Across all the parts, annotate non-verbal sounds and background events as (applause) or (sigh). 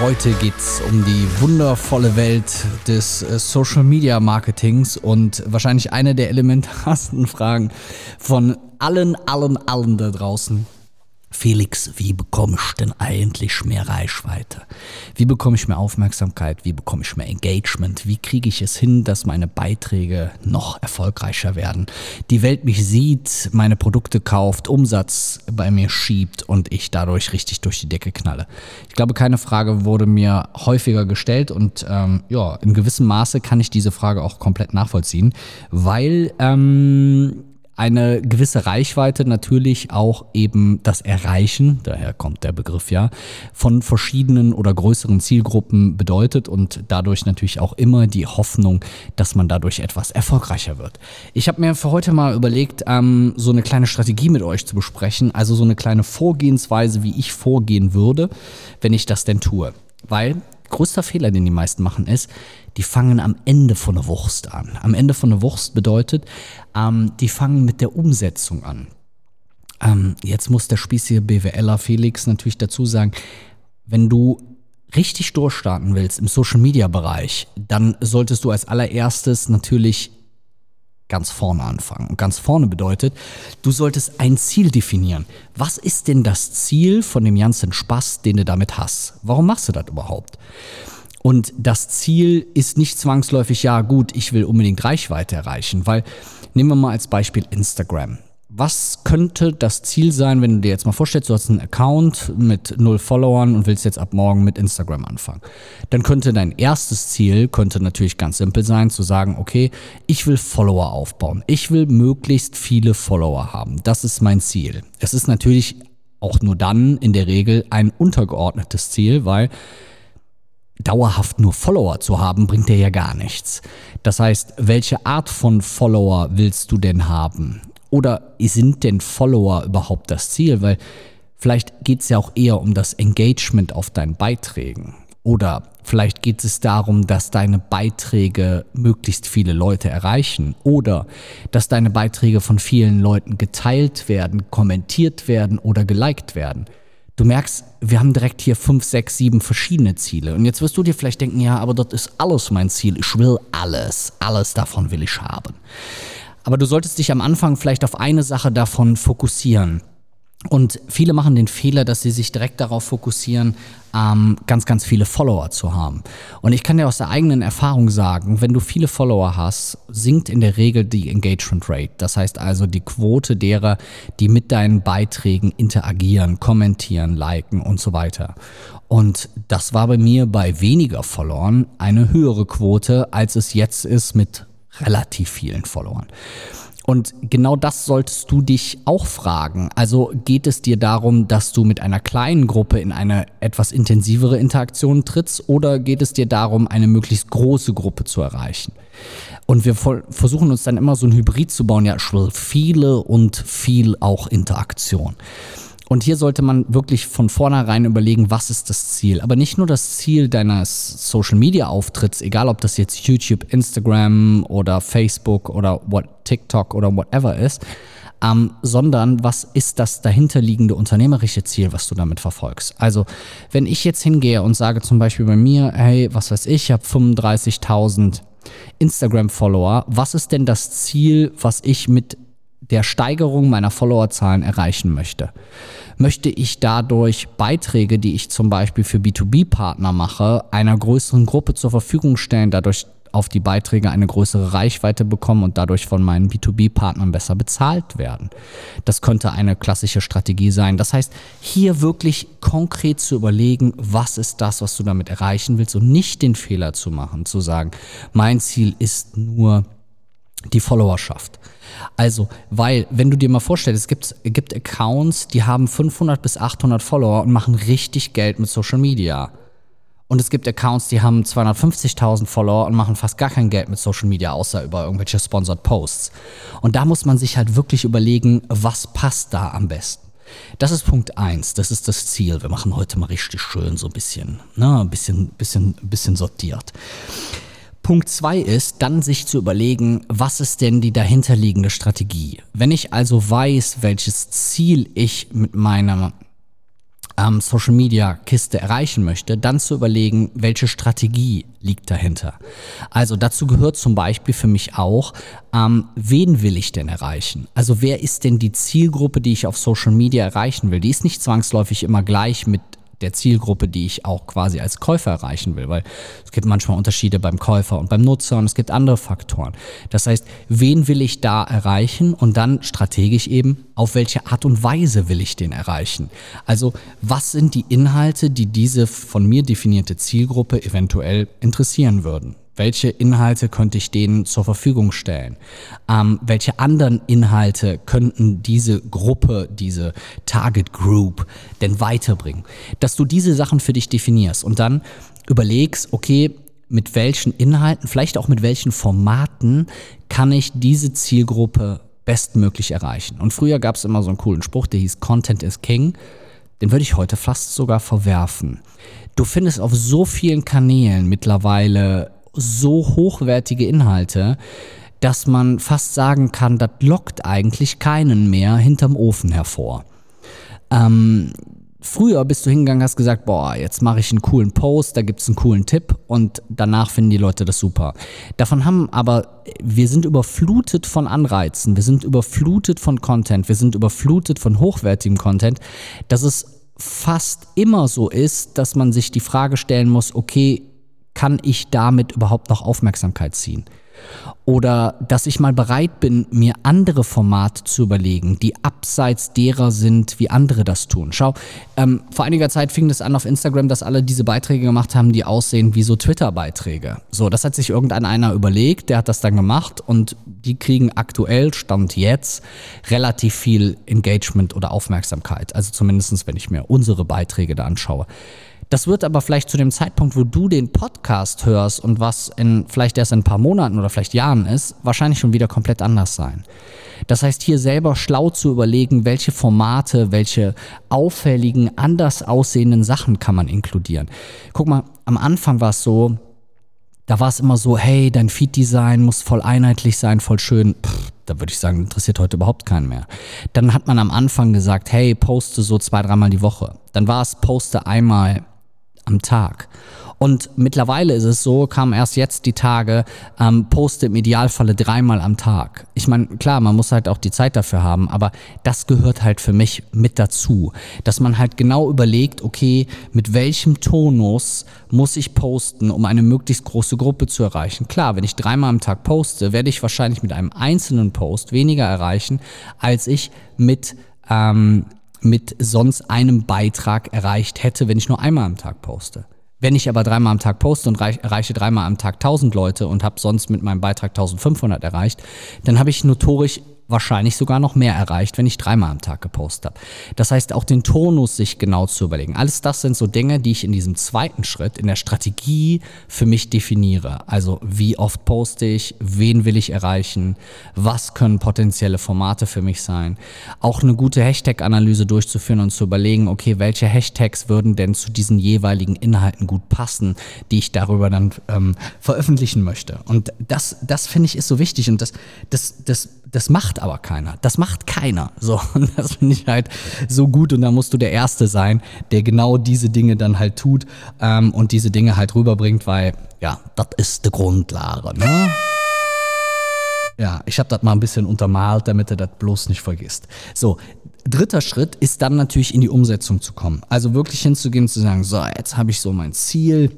Heute geht es um die wundervolle Welt des äh, Social Media Marketings und wahrscheinlich eine der (laughs) elementarsten Fragen von allen, allen, allen da draußen. Felix, wie bekomme ich denn eigentlich mehr Reichweite? Wie bekomme ich mehr Aufmerksamkeit? Wie bekomme ich mehr Engagement? Wie kriege ich es hin, dass meine Beiträge noch erfolgreicher werden? Die Welt mich sieht, meine Produkte kauft, Umsatz bei mir schiebt und ich dadurch richtig durch die Decke knalle. Ich glaube, keine Frage wurde mir häufiger gestellt und ähm, ja, in gewissem Maße kann ich diese Frage auch komplett nachvollziehen, weil ähm, eine gewisse Reichweite natürlich auch eben das Erreichen, daher kommt der Begriff ja, von verschiedenen oder größeren Zielgruppen bedeutet und dadurch natürlich auch immer die Hoffnung, dass man dadurch etwas erfolgreicher wird. Ich habe mir für heute mal überlegt, ähm, so eine kleine Strategie mit euch zu besprechen, also so eine kleine Vorgehensweise, wie ich vorgehen würde, wenn ich das denn tue. Weil größter Fehler, den die meisten machen, ist, die fangen am Ende von der Wurst an. Am Ende von der Wurst bedeutet, ähm, die fangen mit der Umsetzung an. Ähm, jetzt muss der spießige BWLer Felix natürlich dazu sagen, wenn du richtig durchstarten willst im Social Media Bereich, dann solltest du als allererstes natürlich ganz vorne anfangen. Und ganz vorne bedeutet, du solltest ein Ziel definieren. Was ist denn das Ziel von dem ganzen Spaß, den du damit hast? Warum machst du das überhaupt? Und das Ziel ist nicht zwangsläufig, ja gut, ich will unbedingt Reichweite erreichen, weil nehmen wir mal als Beispiel Instagram was könnte das Ziel sein, wenn du dir jetzt mal vorstellst, du hast einen Account mit null Followern und willst jetzt ab morgen mit Instagram anfangen? Dann könnte dein erstes Ziel, könnte natürlich ganz simpel sein, zu sagen, okay, ich will Follower aufbauen. Ich will möglichst viele Follower haben. Das ist mein Ziel. Es ist natürlich auch nur dann in der Regel ein untergeordnetes Ziel, weil dauerhaft nur Follower zu haben, bringt dir ja gar nichts. Das heißt, welche Art von Follower willst du denn haben? Oder sind denn Follower überhaupt das Ziel? Weil vielleicht geht es ja auch eher um das Engagement auf deinen Beiträgen. Oder vielleicht geht es darum, dass deine Beiträge möglichst viele Leute erreichen. Oder dass deine Beiträge von vielen Leuten geteilt werden, kommentiert werden oder geliked werden. Du merkst, wir haben direkt hier fünf, sechs, sieben verschiedene Ziele. Und jetzt wirst du dir vielleicht denken, ja, aber das ist alles mein Ziel. Ich will alles. Alles davon will ich haben. Aber du solltest dich am Anfang vielleicht auf eine Sache davon fokussieren. Und viele machen den Fehler, dass sie sich direkt darauf fokussieren, ähm, ganz, ganz viele Follower zu haben. Und ich kann dir aus der eigenen Erfahrung sagen, wenn du viele Follower hast, sinkt in der Regel die Engagement Rate. Das heißt also die Quote derer, die mit deinen Beiträgen interagieren, kommentieren, liken und so weiter. Und das war bei mir bei weniger Followern eine höhere Quote, als es jetzt ist mit relativ vielen Followern. Und genau das solltest du dich auch fragen. Also geht es dir darum, dass du mit einer kleinen Gruppe in eine etwas intensivere Interaktion trittst oder geht es dir darum, eine möglichst große Gruppe zu erreichen? Und wir versuchen uns dann immer so ein Hybrid zu bauen. Ja, ich will viele und viel auch Interaktion. Und hier sollte man wirklich von vornherein überlegen, was ist das Ziel. Aber nicht nur das Ziel deines Social Media Auftritts, egal ob das jetzt YouTube, Instagram oder Facebook oder what, TikTok oder whatever ist, ähm, sondern was ist das dahinterliegende unternehmerische Ziel, was du damit verfolgst. Also wenn ich jetzt hingehe und sage zum Beispiel bei mir, hey, was weiß ich, ich habe 35.000 Instagram-Follower, was ist denn das Ziel, was ich mit der Steigerung meiner Followerzahlen erreichen möchte. Möchte ich dadurch Beiträge, die ich zum Beispiel für B2B-Partner mache, einer größeren Gruppe zur Verfügung stellen, dadurch auf die Beiträge eine größere Reichweite bekommen und dadurch von meinen B2B-Partnern besser bezahlt werden. Das könnte eine klassische Strategie sein. Das heißt, hier wirklich konkret zu überlegen, was ist das, was du damit erreichen willst und nicht den Fehler zu machen, zu sagen, mein Ziel ist nur die Followerschaft. Also, weil, wenn du dir mal vorstellst, es gibt, gibt Accounts, die haben 500 bis 800 Follower und machen richtig Geld mit Social Media. Und es gibt Accounts, die haben 250.000 Follower und machen fast gar kein Geld mit Social Media, außer über irgendwelche Sponsored Posts. Und da muss man sich halt wirklich überlegen, was passt da am besten. Das ist Punkt eins. das ist das Ziel. Wir machen heute mal richtig schön so ein bisschen, ne, ein bisschen, bisschen, bisschen sortiert. Punkt zwei ist, dann sich zu überlegen, was ist denn die dahinterliegende Strategie? Wenn ich also weiß, welches Ziel ich mit meiner ähm, Social Media Kiste erreichen möchte, dann zu überlegen, welche Strategie liegt dahinter. Also dazu gehört zum Beispiel für mich auch, ähm, wen will ich denn erreichen? Also wer ist denn die Zielgruppe, die ich auf Social Media erreichen will? Die ist nicht zwangsläufig immer gleich mit der Zielgruppe, die ich auch quasi als Käufer erreichen will, weil es gibt manchmal Unterschiede beim Käufer und beim Nutzer und es gibt andere Faktoren. Das heißt, wen will ich da erreichen und dann strategisch eben, auf welche Art und Weise will ich den erreichen? Also, was sind die Inhalte, die diese von mir definierte Zielgruppe eventuell interessieren würden? Welche Inhalte könnte ich denen zur Verfügung stellen? Ähm, welche anderen Inhalte könnten diese Gruppe, diese Target Group denn weiterbringen? Dass du diese Sachen für dich definierst und dann überlegst, okay, mit welchen Inhalten, vielleicht auch mit welchen Formaten kann ich diese Zielgruppe bestmöglich erreichen. Und früher gab es immer so einen coolen Spruch, der hieß Content is King. Den würde ich heute fast sogar verwerfen. Du findest auf so vielen Kanälen mittlerweile so hochwertige Inhalte, dass man fast sagen kann, das lockt eigentlich keinen mehr hinterm Ofen hervor. Ähm, früher bist du hingegangen, hast gesagt, boah, jetzt mache ich einen coolen Post, da gibt es einen coolen Tipp und danach finden die Leute das super. Davon haben aber, wir sind überflutet von Anreizen, wir sind überflutet von Content, wir sind überflutet von hochwertigem Content, dass es fast immer so ist, dass man sich die Frage stellen muss, okay, kann ich damit überhaupt noch Aufmerksamkeit ziehen? Oder dass ich mal bereit bin, mir andere Formate zu überlegen, die abseits derer sind, wie andere das tun. Schau, ähm, vor einiger Zeit fing es an auf Instagram, dass alle diese Beiträge gemacht haben, die aussehen wie so Twitter-Beiträge. So, das hat sich irgendein einer überlegt, der hat das dann gemacht und die kriegen aktuell, Stand jetzt, relativ viel Engagement oder Aufmerksamkeit. Also zumindest, wenn ich mir unsere Beiträge da anschaue. Das wird aber vielleicht zu dem Zeitpunkt, wo du den Podcast hörst und was in vielleicht erst in ein paar Monaten oder vielleicht Jahren ist, wahrscheinlich schon wieder komplett anders sein. Das heißt, hier selber schlau zu überlegen, welche Formate, welche auffälligen, anders aussehenden Sachen kann man inkludieren. Guck mal, am Anfang war es so, da war es immer so, hey, dein Feed-Design muss voll einheitlich sein, voll schön. Pff, da würde ich sagen, interessiert heute überhaupt keinen mehr. Dann hat man am Anfang gesagt, hey, poste so zwei, dreimal die Woche. Dann war es, poste einmal am Tag. Und mittlerweile ist es so, kam erst jetzt die Tage, ähm, poste im Idealfalle dreimal am Tag. Ich meine, klar, man muss halt auch die Zeit dafür haben, aber das gehört halt für mich mit dazu. Dass man halt genau überlegt, okay, mit welchem Tonus muss ich posten, um eine möglichst große Gruppe zu erreichen. Klar, wenn ich dreimal am Tag poste, werde ich wahrscheinlich mit einem einzelnen Post weniger erreichen, als ich mit ähm, mit sonst einem Beitrag erreicht hätte, wenn ich nur einmal am Tag poste. Wenn ich aber dreimal am Tag poste und erreiche dreimal am Tag 1000 Leute und habe sonst mit meinem Beitrag 1500 erreicht, dann habe ich notorisch wahrscheinlich sogar noch mehr erreicht, wenn ich dreimal am Tag gepostet habe. Das heißt, auch den Tonus sich genau zu überlegen. Alles das sind so Dinge, die ich in diesem zweiten Schritt, in der Strategie für mich definiere. Also wie oft poste ich, wen will ich erreichen, was können potenzielle Formate für mich sein. Auch eine gute Hashtag-Analyse durchzuführen und zu überlegen, okay, welche Hashtags würden denn zu diesen jeweiligen Inhalten gut passen, die ich darüber dann ähm, veröffentlichen möchte. Und das, das finde ich ist so wichtig und das, das, das das macht aber keiner. Das macht keiner. So, (laughs) und das finde ich halt so gut. Und da musst du der Erste sein, der genau diese Dinge dann halt tut ähm, und diese Dinge halt rüberbringt, weil, ja, das ist die Grundlage, ne? Ja, ich habe das mal ein bisschen untermalt, damit er das bloß nicht vergisst. So, dritter Schritt ist dann natürlich in die Umsetzung zu kommen. Also wirklich hinzugehen zu sagen, so, jetzt habe ich so mein Ziel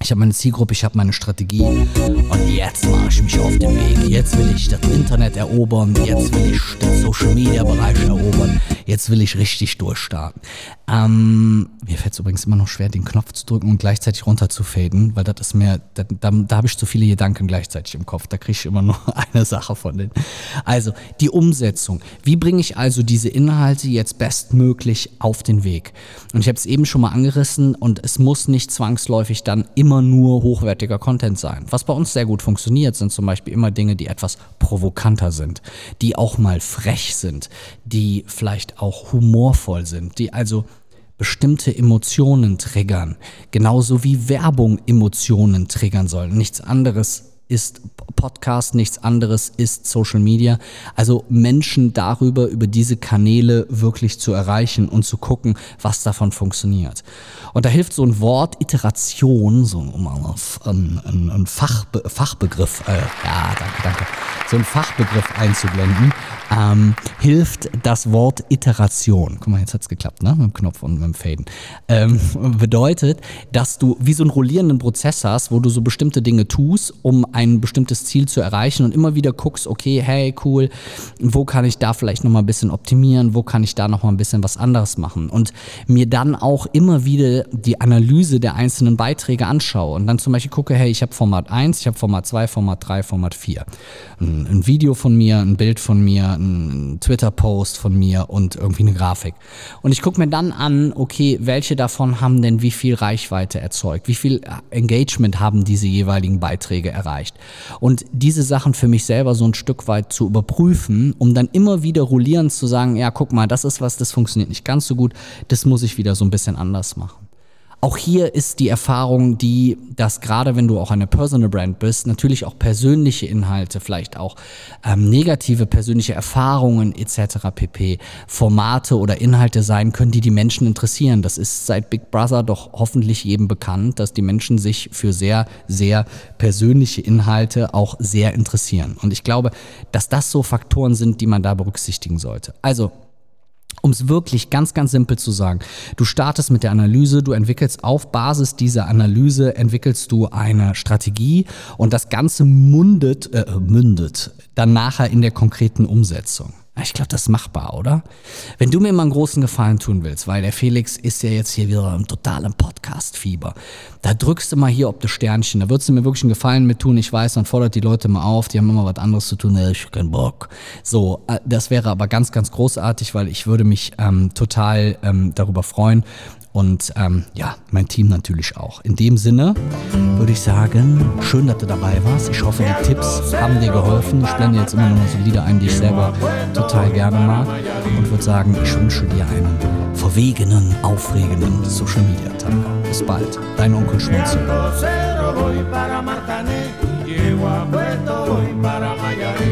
ich habe meine Zielgruppe, ich habe meine Strategie und jetzt mache ich mich auf den Weg. Jetzt will ich das Internet erobern, jetzt will ich den Social Media Bereich erobern, jetzt will ich richtig durchstarten. Ähm, mir fällt es übrigens immer noch schwer, den Knopf zu drücken und gleichzeitig runter zu faden, weil das ist mir, da, da, da habe ich zu viele Gedanken gleichzeitig im Kopf. Da kriege ich immer (laughs) nur eine Sache von denen. Also die Umsetzung. Wie bringe ich also diese Inhalte jetzt bestmöglich auf den Weg? Und ich habe es eben schon mal angerissen und es muss nicht zwangsläufig dann immer nur hochwertiger Content sein. Was bei uns sehr gut funktioniert, sind zum Beispiel immer Dinge, die etwas provokanter sind, die auch mal frech sind, die vielleicht auch humorvoll sind, die also bestimmte Emotionen triggern, genauso wie Werbung Emotionen triggern soll. Nichts anderes ist Podcast, nichts anderes ist Social Media. Also Menschen darüber, über diese Kanäle wirklich zu erreichen und zu gucken, was davon funktioniert. Und da hilft so ein Wort Iteration, so um ein, ein, ein Fachbe Fachbegriff, äh, ja, danke, danke, so ein Fachbegriff einzublenden, ähm, hilft das Wort Iteration. Guck mal, jetzt hat's geklappt, ne? Mit dem Knopf und mit dem Faden. Ähm, bedeutet, dass du wie so einen rollierenden Prozess hast, wo du so bestimmte Dinge tust, um ein bestimmtes Ziel zu erreichen und immer wieder guckst, okay, hey, cool, wo kann ich da vielleicht nochmal ein bisschen optimieren, wo kann ich da nochmal ein bisschen was anderes machen und mir dann auch immer wieder die Analyse der einzelnen Beiträge anschaue und dann zum Beispiel gucke, hey, ich habe Format 1, ich habe Format 2, Format 3, Format 4. Ein, ein Video von mir, ein Bild von mir, ein Twitter-Post von mir und irgendwie eine Grafik. Und ich gucke mir dann an, okay, welche davon haben denn wie viel Reichweite erzeugt? Wie viel Engagement haben diese jeweiligen Beiträge erreicht? Und diese Sachen für mich selber so ein Stück weit zu überprüfen, um dann immer wieder rollierend zu sagen, ja, guck mal, das ist was, das funktioniert nicht ganz so gut, das muss ich wieder so ein bisschen anders machen. Auch hier ist die Erfahrung, die, dass gerade wenn du auch eine Personal Brand bist, natürlich auch persönliche Inhalte, vielleicht auch ähm, negative persönliche Erfahrungen etc. pp. Formate oder Inhalte sein können, die die Menschen interessieren. Das ist seit Big Brother doch hoffentlich jedem bekannt, dass die Menschen sich für sehr, sehr persönliche Inhalte auch sehr interessieren. Und ich glaube, dass das so Faktoren sind, die man da berücksichtigen sollte. Also um es wirklich ganz, ganz simpel zu sagen, du startest mit der Analyse, du entwickelst auf Basis dieser Analyse, entwickelst du eine Strategie und das Ganze mundet, äh, mündet dann nachher in der konkreten Umsetzung. Ich glaube, das ist machbar, oder? Wenn du mir mal einen großen Gefallen tun willst, weil der Felix ist ja jetzt hier wieder im totalen Podcast-Fieber, da drückst du mal hier ob das Sternchen, da würdest du mir wirklich einen Gefallen mit tun. Ich weiß, dann fordert die Leute mal auf, die haben immer was anderes zu tun, ich hab keinen Bock. So, äh, das wäre aber ganz, ganz großartig, weil ich würde mich ähm, total ähm, darüber freuen und ähm, ja, mein Team natürlich auch. In dem Sinne würde ich sagen, schön, dass du dabei warst. Ich hoffe, die Tipps haben dir geholfen. Ich blende jetzt immer noch mal so Lieder ein, die ich selber total gerne mag. Und würde sagen, ich wünsche dir einen verwegenen, aufregenden Social Media Tag. Bis bald, dein Onkel Schmunzel. Llego a Puerto, voy para Mayarín.